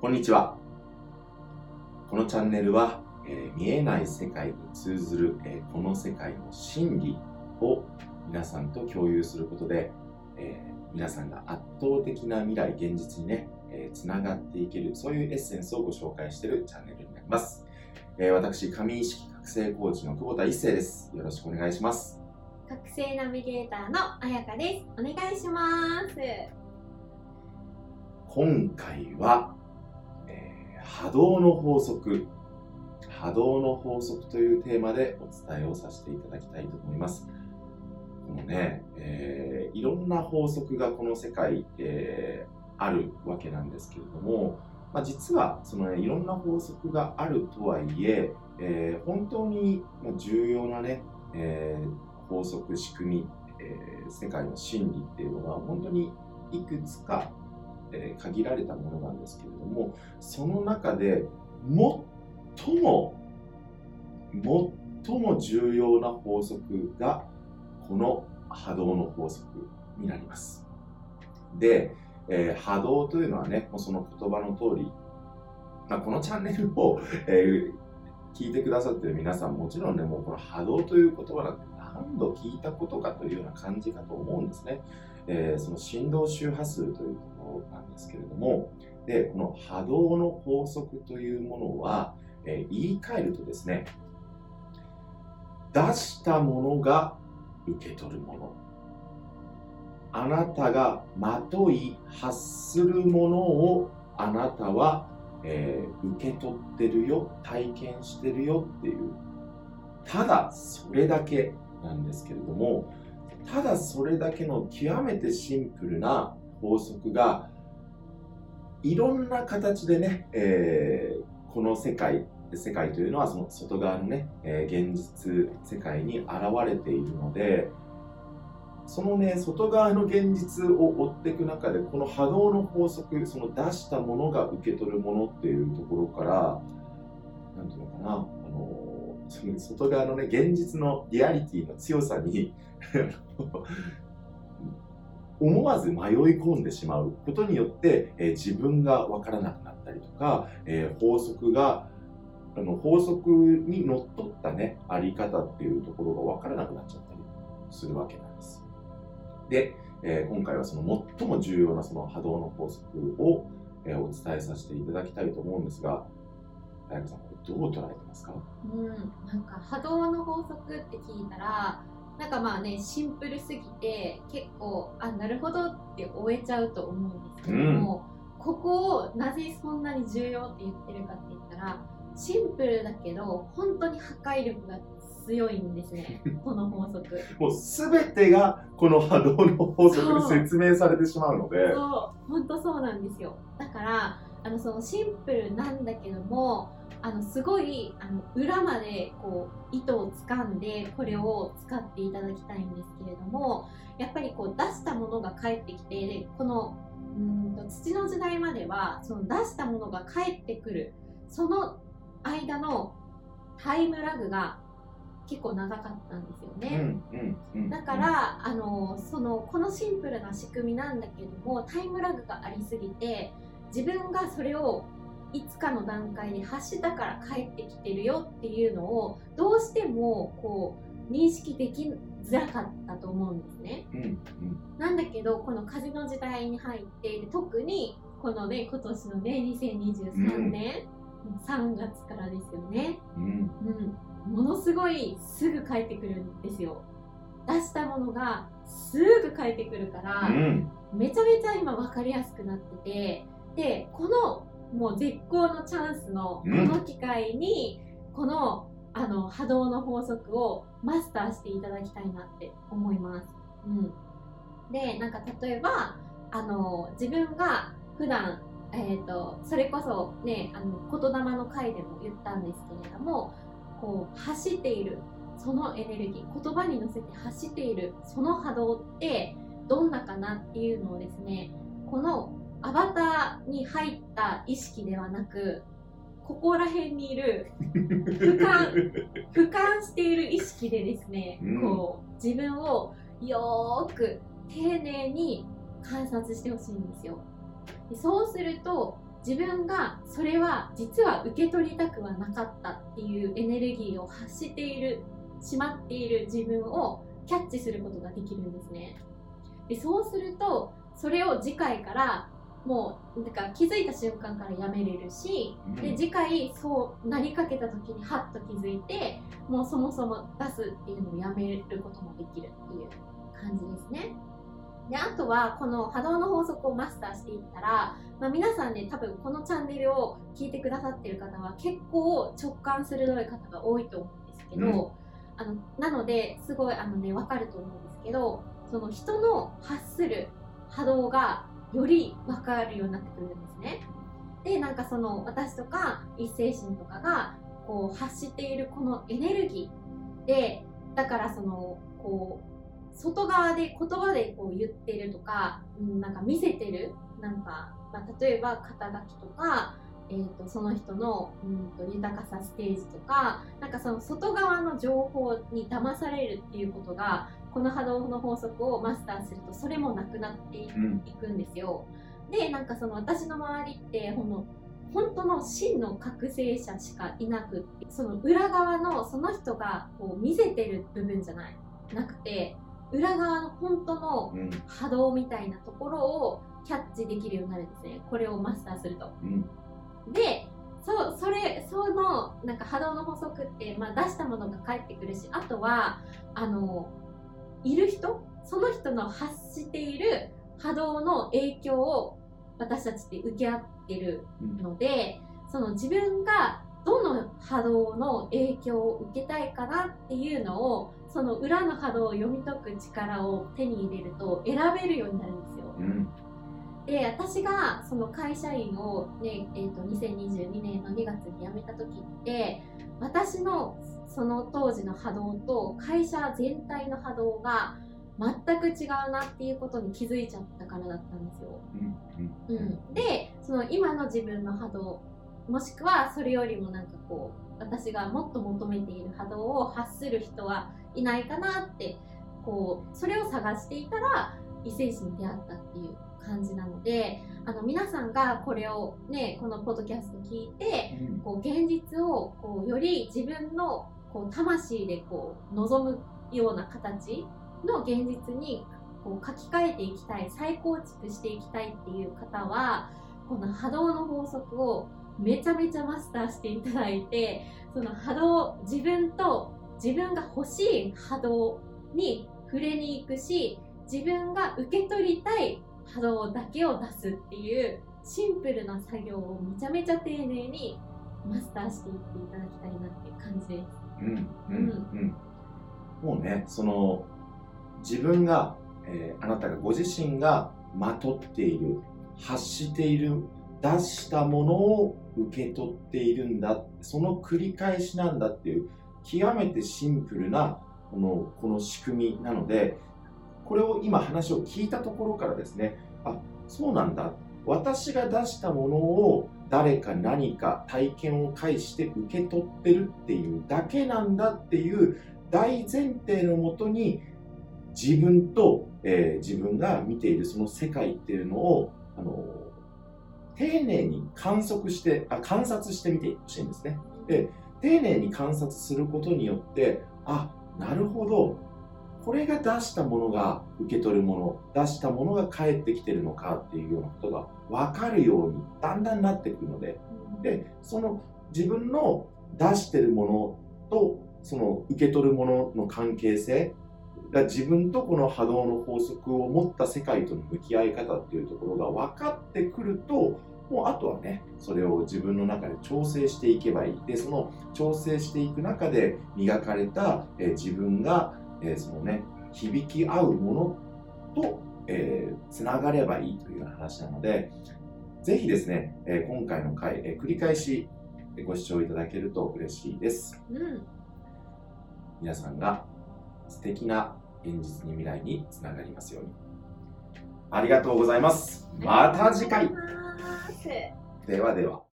こんにちは。このチャンネルは、えー見えない世界に通ずる、えーこの世界の真理を皆さんと共有することで、えー皆さんが圧倒的な未来、現実にね、えーつながっていける、そういうエッセンスをご紹介しているチャンネルになります。えー私、神意識覚醒コーチの久保田一生です。よろしくお願いします。覚醒ナビゲーターのあやかです。お願いします。今回は、えー波動の法則。波動の法則というテーマでお伝えをさせていただきたいと思います。このね、えーいろんな法則がこの世界、えーあるわけなんですけれども、まあ、実はその、ね、いろんな法則があるとはいええー本当に重要なね、えー法則仕組み、えー世界の真理っていうのは本当にいくつかえー限られたものなんですけれどもその中で最も最も重要な法則がこの波動の法則になります。で、えー波動というのはねもうその言葉の通り、まあ、このチャンネルを、えー聞いてくださってる皆さんもちろんねもうこの波動という言葉なんて何度聞いたことかというような感じかと思うんですね。えーその振動周波数というなんですけれども、で、この波動の法則というものは、えー言い換えるとですね、出したものが受け取るもの。あなたがまとい発するものをあなたは、えー受け取ってるよ、体験してるよっていう、ただそれだけなんですけれども、ただそれだけの極めてシンプルな法則がいろんな形でね、えーこの世界世界というのはその外側のね、えー現実世界に現れているのでそのね外側の現実を追っていく中でこの波動の法則その出したものが受け取るものっていうところからなんていうのかなあの外側のね現実のリアリティの強さに 思わず迷い込んでしまうことによって、えー自分が分からなくなったりとか、えー法則があの法則にのっとったねあり方っていうところが分からなくなっちゃったりするわけなんです。で、えー今回はその最も重要なその波動の法則を、えーお伝えさせていただきたいと思うんですが、彩香さんこれどう捉えてますか？うん、なんか波動の法則って聞いたら、なんかまあね、シンプルすぎて、結構、あ、なるほどって終えちゃうと思うんですけども、ここをなぜそんなに重要って言ってるかって言ったら、シンプルだけど、本当に破壊力が強いんですね、この法則。もうすべてがこの波動の法則で説明されてしまうので、そう。本当そうなんですよ。だからあのそのシンプルなんだけどもあのすごいあの裏までこう糸を掴んでこれを使っていただきたいんですけれどもやっぱりこう出したものが返ってきてでこのうーんと土の時代まではその出したものが返ってくるその間のタイムラグが結構長かったんですよね。うんうんうんだから、あのそのこのシンプルな仕組みなんだけどもタイムラグがありすぎて自分がそれをいつかの段階で発したから帰ってきてるよっていうのをどうしてもこう認識できづらかったと思うんですね。うんうんなんだけどこの風の時代に入ってで特にこのね今年のね2023年、3月からですよね。うんうん、ものすごいすぐ帰ってくるんですよ出したものがすぐ帰ってくるから、うんめちゃめちゃ今分かりやすくなっててでこのもう絶好のチャンスのこうんの機会に、このあの波動の法則をマスターしていただきたいなって思います。うん、でなんか例えばあの自分が普段えー、とそれこそねあの言霊の回でも言ったんですけれどもこう走っているそのエネルギー言葉に乗せて走っているその波動ってどんなかなっていうのをですねこのアバターに入った意識ではなくここら辺にいる俯瞰 俯瞰している意識でですね、うん。こう自分をよーく丁寧に観察してほしいんですよ。でそうすると自分がそれは実は受け取りたくはなかったっていうエネルギーを発しているしまっている自分をキャッチすることができるんですね。でそうするとそれを次回からもうなんか気づいた瞬間からやめれるし、で次回そうなりかけた時にハッと気づいてもうそもそも出すっていうのをやめることもできるっていう感じですね。であとはこの波動の法則をマスターしていったら、まあ、皆さんね多分このチャンネルを聞いてくださってる方は結構直感鋭い方が多いと思うんですけど、うん、あのなのですごいあのね分かると思うんですけどその人の発する波動がより分かるようになってくるんですね。でなんかその私とか一精神とかがこう発しているこのエネルギーでだからそのこう外側で言葉でこう言ってるとか、うん、なんか見せてるなんか、まあ、例えば肩書きとか、えーと、その人の、うんと、豊かさステージとかなんかその外側の情報に騙されるっていうことがこの波動の法則をマスターするとそれもなくなっていくんですよ。うん、でなんかその私の周りってほんの本当の真の覚醒者しかいなくってその裏側のその人がこう見せてる部分じゃないなくて裏側の本当の波動みたいなところをキャッチできるようになるんですねこれをマスターすると。うん、でそそれそのなんか波動の法則って、まあ、出したものが返ってくるしあとはあのいる人その人の発している波動の影響を私たちって受け合ってるので、うん、その自分がどの波動の影響を受けたいかなっていうのをその裏の波動を読み解く力を手に入れると選べるようになるんですよ。うん、で私がその会社員をね、えーと、と2022年の2月に辞めた時って私のその当時の波動と会社全体の波動が全く違うなっていうことに気づいちゃったからだったんですよ。うん、うん、でその今の自分の波動もしくはそれよりもなんかこう私がもっと求めている波動を発する人はいないかなってこうそれを探していたら異性子に出会ったっていう感じなのであの皆さんがこれをねこのポッドキャスト聞いて、うん、こう現実をこうより自分のこう魂でこう望むような形の現実にこう書き換えていきたい再構築していきたいっていう方はこの波動の法則をめちゃめちゃマスターしていただいてその波動自分と自分が欲しい波動に触れに行くし自分が受け取りたい波動だけを出すっていうシンプルな作業をめちゃめちゃ丁寧にマスターしていっていただきたいなっていう感じです。うん。うん。うん。もうねその自分が、えー、あなたがご自身がまとっている発している出したものを受け取っているん。だその繰り返しなん。だっていう極めてシンプルなこのこの仕組みなのでこれを今話を聞いたところからですねあそうなんだ。私が出したものを誰か何か体験を介して受け取ってるっていうだけなんだっていう大前提のもとに自分と、えー、自分が見ているその世界っていうのをあの丁寧に観測してあ観察してみてほしいんですね。で丁寧に観察することによってあなるほど。これが出したものが受け取るもの出したものが返ってきてるのかっていうようなことが分かるようにだんだんなってくるのででその自分の出してるものとその受け取るものの関係性が自分とこの波動の法則を持った世界との向き合い方っていうところが分かってくるともうあとはねそれを自分の中で調整していけばいい。でその調整していく中で磨かれた、え自分がえー、そのね、響き合うものと、えー、つながればいいというような話なので、ぜひですね、えー、今回の回、えー、繰り返しご視聴いただけると嬉しいです。うん、皆さんが素敵な現実に未来につながりますように。ありがとうございます。また次回。ではでは。